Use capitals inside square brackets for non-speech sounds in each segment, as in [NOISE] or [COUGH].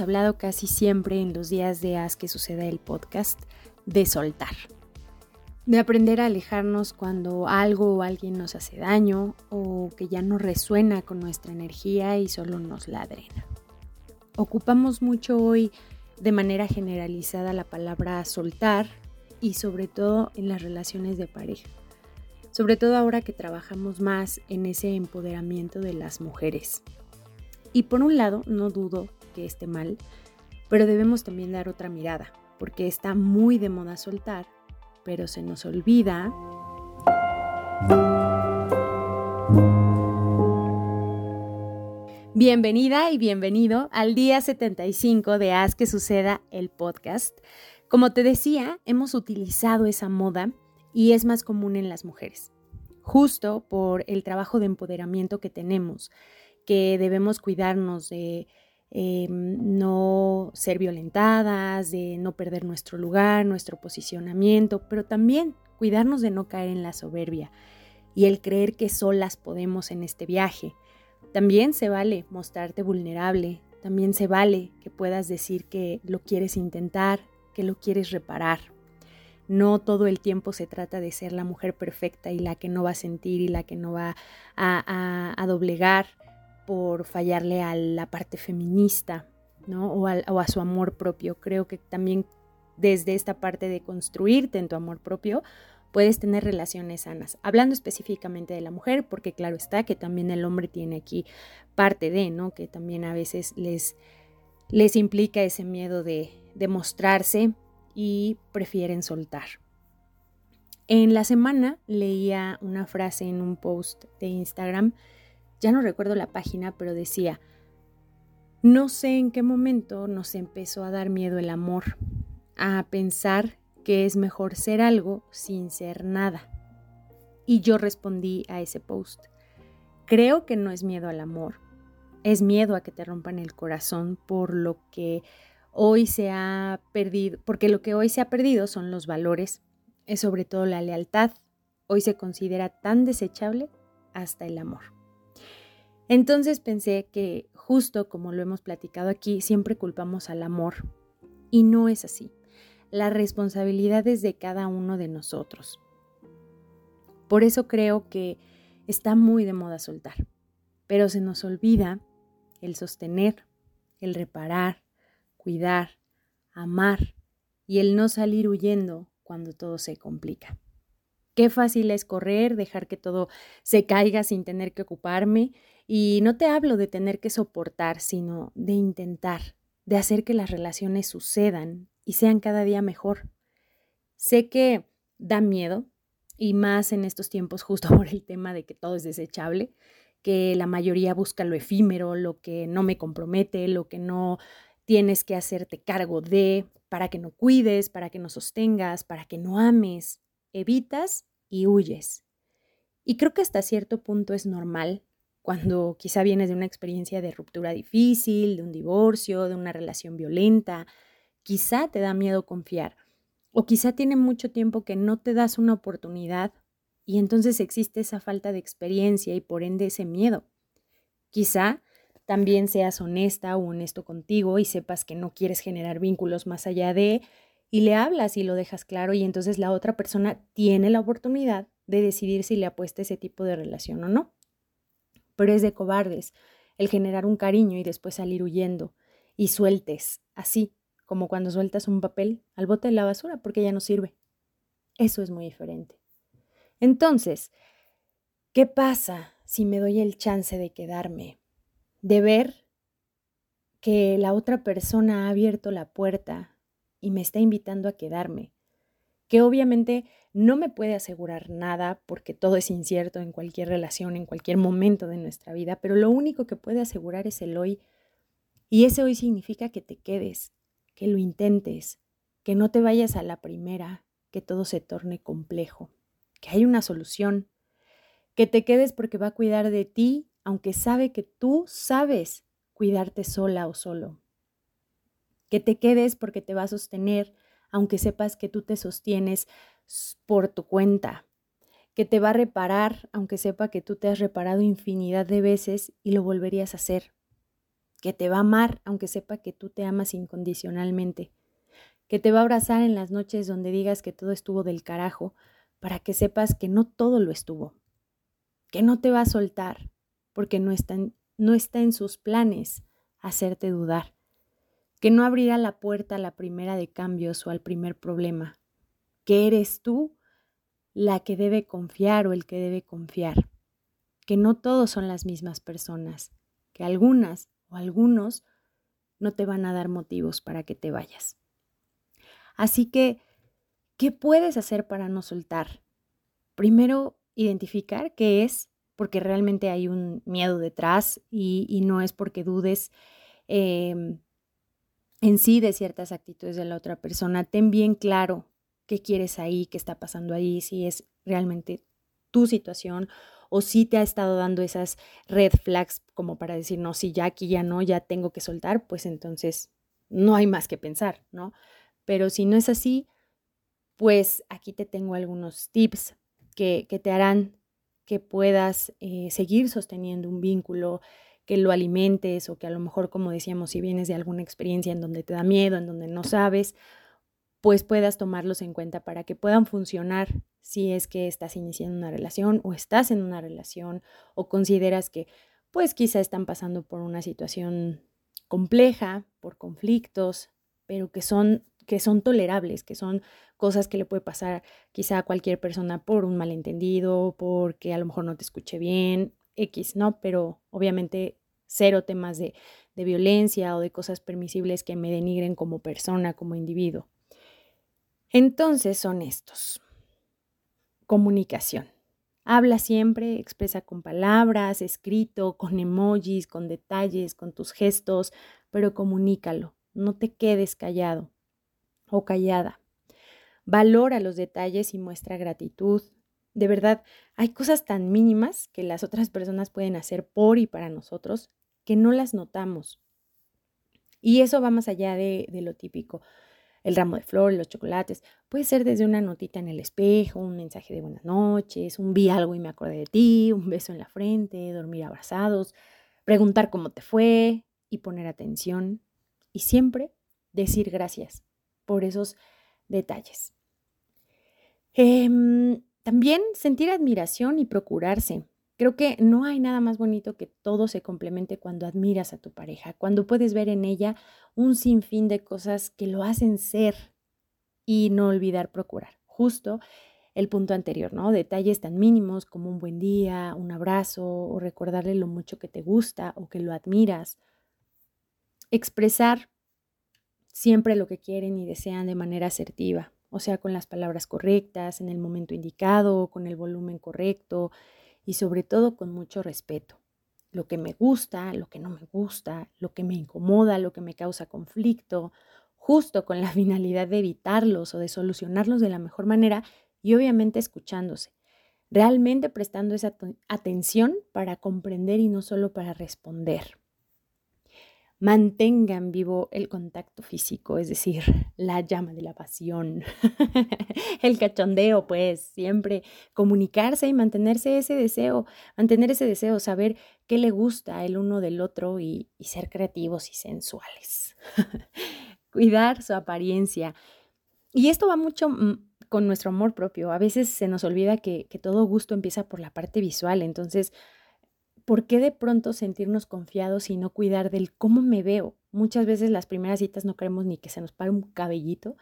hablado casi siempre en los días de Haz que suceda el podcast de soltar, de aprender a alejarnos cuando algo o alguien nos hace daño o que ya no resuena con nuestra energía y solo nos la drena. Ocupamos mucho hoy de manera generalizada la palabra soltar y sobre todo en las relaciones de pareja. Sobre todo ahora que trabajamos más en ese empoderamiento de las mujeres. Y por un lado, no dudo que esté mal, pero debemos también dar otra mirada, porque está muy de moda soltar, pero se nos olvida Bienvenida y bienvenido al día 75 de Haz que suceda el podcast. Como te decía, hemos utilizado esa moda y es más común en las mujeres, justo por el trabajo de empoderamiento que tenemos, que debemos cuidarnos de eh, no ser violentadas, de no perder nuestro lugar, nuestro posicionamiento, pero también cuidarnos de no caer en la soberbia y el creer que solas podemos en este viaje también se vale mostrarte vulnerable, también se vale que puedas decir que lo quieres intentar, que lo quieres reparar. No todo el tiempo se trata de ser la mujer perfecta y la que no va a sentir y la que no va a, doblegar por fallarle a la parte feminista, ¿no? O, o a su amor propio. Creo que también desde esta parte de construirte en tu amor propio, puedes tener relaciones sanas. Hablando específicamente de la mujer, porque claro está que también el hombre tiene aquí parte de, ¿no? Que también a veces les, les implica ese miedo de, de mostrarse y prefieren soltar. En la semana leía una frase en un post de Instagram, ya no recuerdo la página, pero decía, no sé en qué momento nos empezó a dar miedo el amor, a pensar que es mejor ser algo sin ser nada. Y yo respondí a ese post. Creo que no es miedo al amor, es miedo a que te rompan el corazón por lo que hoy se ha perdido, porque lo que hoy se ha perdido son los valores, es sobre todo la lealtad. Hoy se considera tan desechable hasta el amor. Entonces pensé que justo como lo hemos platicado aquí, siempre culpamos al amor y no es así las responsabilidades de cada uno de nosotros. Por eso creo que está muy de moda soltar, pero se nos olvida el sostener, el reparar, cuidar, amar y el no salir huyendo cuando todo se complica. Qué fácil es correr, dejar que todo se caiga sin tener que ocuparme. Y no te hablo de tener que soportar, sino de intentar, de hacer que las relaciones sucedan y sean cada día mejor. Sé que da miedo y más en estos tiempos justo [LAUGHS] por el tema de que todo es desechable, que la mayoría busca lo efímero, lo que no me compromete, lo que no tienes que hacerte cargo de, para que no cuides, para que no sostengas, para que no ames, evitas y huyes. Y creo que hasta cierto punto es normal cuando quizá vienes de una experiencia de ruptura difícil, de un divorcio, de una relación violenta, Quizá te da miedo confiar o quizá tiene mucho tiempo que no te das una oportunidad y entonces existe esa falta de experiencia y por ende ese miedo. Quizá también seas honesta o honesto contigo y sepas que no quieres generar vínculos más allá de y le hablas y lo dejas claro y entonces la otra persona tiene la oportunidad de decidir si le apuesta ese tipo de relación o no. Pero es de cobardes el generar un cariño y después salir huyendo y sueltes así como cuando sueltas un papel al bote de la basura porque ya no sirve. Eso es muy diferente. Entonces, ¿qué pasa si me doy el chance de quedarme? De ver que la otra persona ha abierto la puerta y me está invitando a quedarme, que obviamente no me puede asegurar nada porque todo es incierto en cualquier relación, en cualquier momento de nuestra vida, pero lo único que puede asegurar es el hoy. Y ese hoy significa que te quedes, que lo intentes, que no te vayas a la primera, que todo se torne complejo, que hay una solución, que te quedes porque va a cuidar de ti, aunque sabe que tú sabes cuidarte sola o solo. Que te quedes porque te va a sostener, aunque sepas que tú te sostienes por tu cuenta. Que te va a reparar, aunque sepa que tú te has reparado infinidad de veces y lo volverías a hacer que te va a amar aunque sepa que tú te amas incondicionalmente, que te va a abrazar en las noches donde digas que todo estuvo del carajo, para que sepas que no todo lo estuvo, que no te va a soltar, porque no está en, no está en sus planes hacerte dudar, que no abrirá la puerta a la primera de cambios o al primer problema, que eres tú la que debe confiar o el que debe confiar, que no todos son las mismas personas, que algunas o algunos no te van a dar motivos para que te vayas. Así que, ¿qué puedes hacer para no soltar? Primero, identificar qué es, porque realmente hay un miedo detrás y, no es porque dudes em, en sí de ciertas actitudes de la otra persona. Ten bien claro qué quieres ahí, qué está pasando ahí, si es realmente tu situación o si te ha estado dando esas red flags como para decir, no, si ya aquí ya no, ya tengo que soltar, pues entonces no hay más que pensar, ¿no? Pero si no es así, pues aquí te tengo algunos tips que, te harán que puedas eh, seguir sosteniendo un vínculo, que lo alimentes o que a lo mejor, como decíamos, si vienes de alguna experiencia en donde te da miedo, en donde no sabes, pues puedas tomarlos en cuenta para que puedan funcionar si es que estás iniciando una relación o estás en una relación o consideras que pues quizá están pasando por una situación compleja, por conflictos, pero que son que son tolerables, que son cosas que le puede pasar quizá a cualquier persona por un malentendido, porque a lo mejor no te escuche bien, X, ¿no? Pero obviamente cero temas de, de violencia o de cosas permisibles que me denigren como persona, como individuo. Entonces son estos. Comunicación. Habla siempre, expresa con palabras, escrito, con emojis, con detalles, con tus gestos, pero comunícalo. No te quedes callado o callada. Valora los detalles y muestra gratitud. De verdad, hay cosas tan mínimas que las otras personas pueden hacer por y para nosotros que no las notamos. Y eso va más allá de, lo típico el ramo de flores, los chocolates. Puede ser desde una notita en el espejo, un mensaje de buenas noches, un vi algo y me acordé de ti, un beso en la frente, dormir abrazados, preguntar cómo te fue y poner atención. Y siempre decir gracias por esos detalles. Em, también sentir admiración y procurarse. Creo que no hay nada más bonito que todo se complemente cuando admiras a tu pareja, cuando puedes ver en ella un sinfín de cosas que lo hacen ser y no olvidar procurar. Justo el punto anterior, ¿no? Detalles tan mínimos como un buen día, un abrazo o recordarle lo mucho que te gusta o que lo admiras. Expresar siempre lo que quieren y desean de manera asertiva, o sea, con las palabras correctas, en el momento indicado, con el volumen correcto, y sobre todo con mucho respeto. Lo que me gusta, lo que no me gusta, lo que me incomoda, lo que me causa conflicto, justo con la [LAUGHS] finalidad de evitarlos o de solucionarlos de la mejor manera y obviamente escuchándose, realmente prestando esa atención para comprender y no solo para responder mantengan vivo el contacto físico, es decir, la llama de la pasión, [LAUGHS] el cachondeo, pues siempre comunicarse y mantenerse ese deseo, mantener ese deseo, saber qué le gusta el uno del otro y, ser creativos y sensuales. [LAUGHS] Cuidar su apariencia. Y esto va mucho mm, con nuestro amor propio. A veces se nos olvida que, que todo gusto empieza por la parte visual, entonces ¿por qué de pronto sentirnos confiados y no cuidar del cómo me veo? Muchas veces las primeras citas no queremos ni que se nos pare un cabellito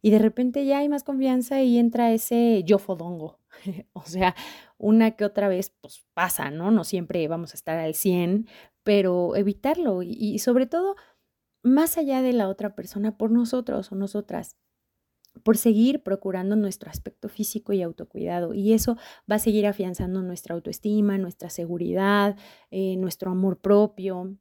y de repente ya hay más confianza y entra ese yo fodongo. [LAUGHS] o sea, una que otra vez pues pasa, ¿no? No siempre vamos a estar al 100, pero evitarlo y sobre todo más allá de la otra persona por nosotros o nosotras por seguir procurando nuestro aspecto físico y autocuidado. Y eso va a seguir afianzando nuestra autoestima, nuestra seguridad, eh, nuestro amor propio.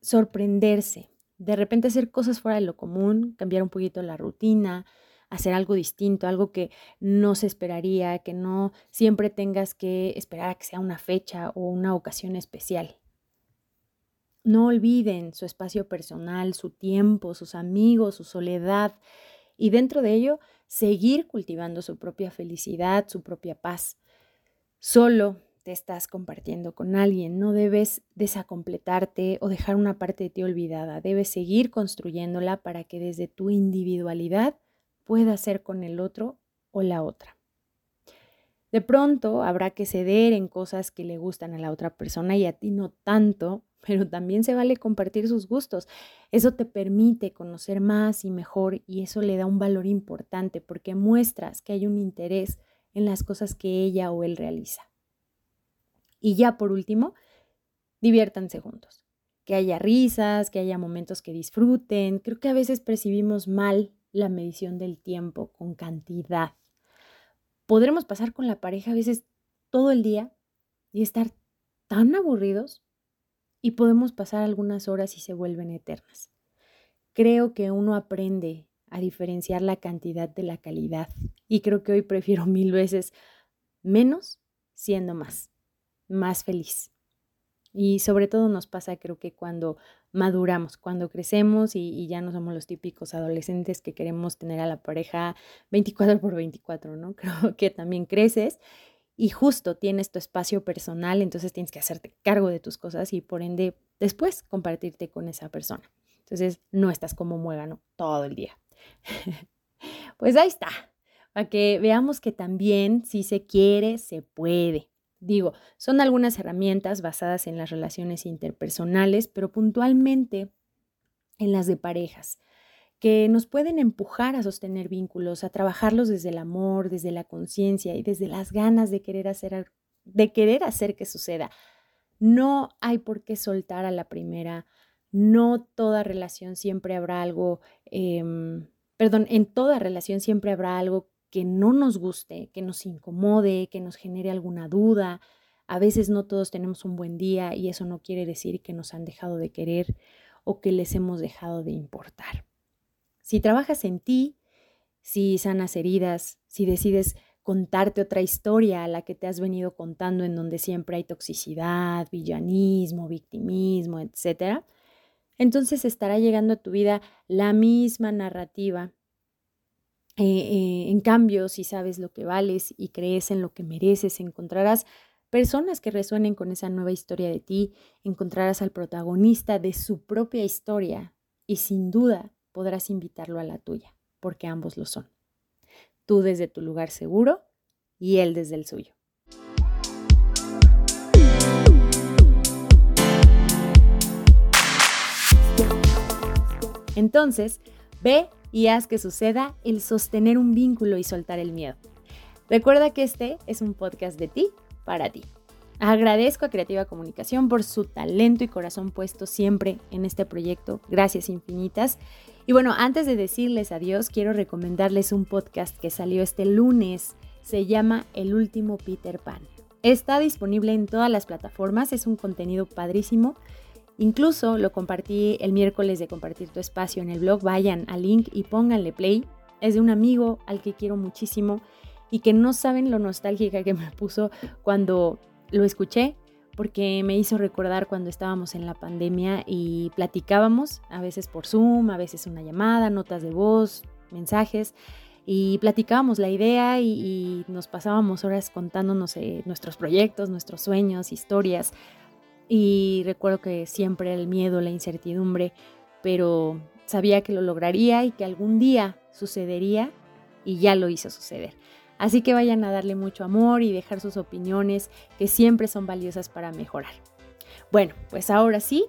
Sorprenderse, de repente hacer cosas fuera de lo común, cambiar un poquito la rutina, hacer algo distinto, algo que no se esperaría, que no siempre tengas que esperar a que sea una fecha o una ocasión especial. No olviden su espacio personal, su tiempo, sus amigos, su soledad y dentro de ello seguir cultivando su propia felicidad, su propia paz. Solo te estás compartiendo con alguien. No debes desacompletarte o dejar una parte de ti olvidada. Debes seguir construyéndola para que desde tu individualidad puedas ser con el otro o la otra. De pronto habrá que ceder en cosas que le gustan a la otra persona y a ti no tanto, [LAUGHS] pero también se vale compartir sus gustos. Eso te permite conocer más y mejor y eso le da un valor importante porque muestras que hay un interés en las cosas que ella o él realiza. Y ya por último, diviértanse juntos. Que haya risas, que haya momentos que disfruten. Creo que a veces percibimos mal la medición del tiempo con cantidad podremos pasar con la pareja a veces todo el día y estar tan aburridos y podemos pasar algunas horas y se vuelven eternas. Creo que uno aprende a diferenciar la cantidad de la calidad y creo que hoy prefiero [LAUGHS] mil veces menos siendo más, más feliz. Y sobre todo nos pasa creo que cuando maduramos, cuando crecemos y, ya no somos los típicos adolescentes que queremos tener a la pareja 24 por 24, ¿no? [LAUGHS] Creo que también creces y justo tienes tu espacio personal, entonces tienes que hacerte cargo de tus cosas y por ende después compartirte con esa persona. Entonces no estás como muégano todo el día. [LAUGHS] pues ahí está, para que veamos que también si se quiere, se puede. Digo, son algunas herramientas basadas en las relaciones interpersonales, pero puntualmente en las de parejas, que nos pueden empujar a sostener vínculos, a trabajarlos desde el amor, desde la conciencia y desde las ganas de querer hacer de querer hacer que suceda. No hay por qué soltar a la primera, no toda relación siempre habrá algo, em, perdón, en toda relación siempre habrá algo que no nos guste, que nos incomode, que nos genere alguna duda. A veces no todos tenemos un buen día y eso no quiere decir que nos han dejado de querer o que les hemos dejado de importar. Si trabajas en ti, si sanas heridas, si decides contarte otra historia a la que te has venido contando en donde siempre hay toxicidad, villanismo, victimismo, etc., entonces estará llegando a tu vida la misma narrativa eh, eh, en cambio, si sabes lo que vales y crees en lo que mereces, encontrarás personas que resuenen con esa nueva historia de ti, encontrarás al protagonista de su propia historia y sin duda podrás invitarlo a la tuya, porque ambos lo son. Tú desde tu lugar seguro y él desde el suyo. Entonces, ve y haz que suceda el sostener un vínculo y soltar el miedo. Recuerda que este es un podcast de ti para ti. Agradezco a Creativa Comunicación por su talento y corazón puesto siempre en este proyecto. Gracias infinitas. Y bueno, antes de decirles adiós, quiero recomendarles un podcast que salió este lunes. Se llama El último Peter Pan. Está disponible en todas las plataformas, es un contenido padrísimo Incluso lo compartí el miércoles de compartir tu espacio en el blog. Vayan al link y pónganle play. Es de un amigo al que quiero muchísimo y que no saben lo nostálgica que me puso cuando lo escuché, porque me hizo recordar cuando estábamos en la pandemia y platicábamos, a veces por Zoom, a veces una llamada, notas de voz, mensajes, y platicábamos la idea y, nos pasábamos horas contándonos eh, nuestros proyectos, nuestros sueños, historias, y recuerdo que siempre el miedo, la incertidumbre, pero sabía que lo lograría y que algún día sucedería y ya lo hizo suceder. Así que vayan a darle mucho amor y dejar sus opiniones que siempre son valiosas para mejorar. Bueno, pues ahora sí,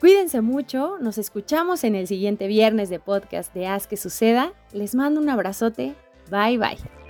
cuídense mucho, nos escuchamos en el siguiente viernes de podcast de Haz que suceda. Les mando un abrazote, bye bye.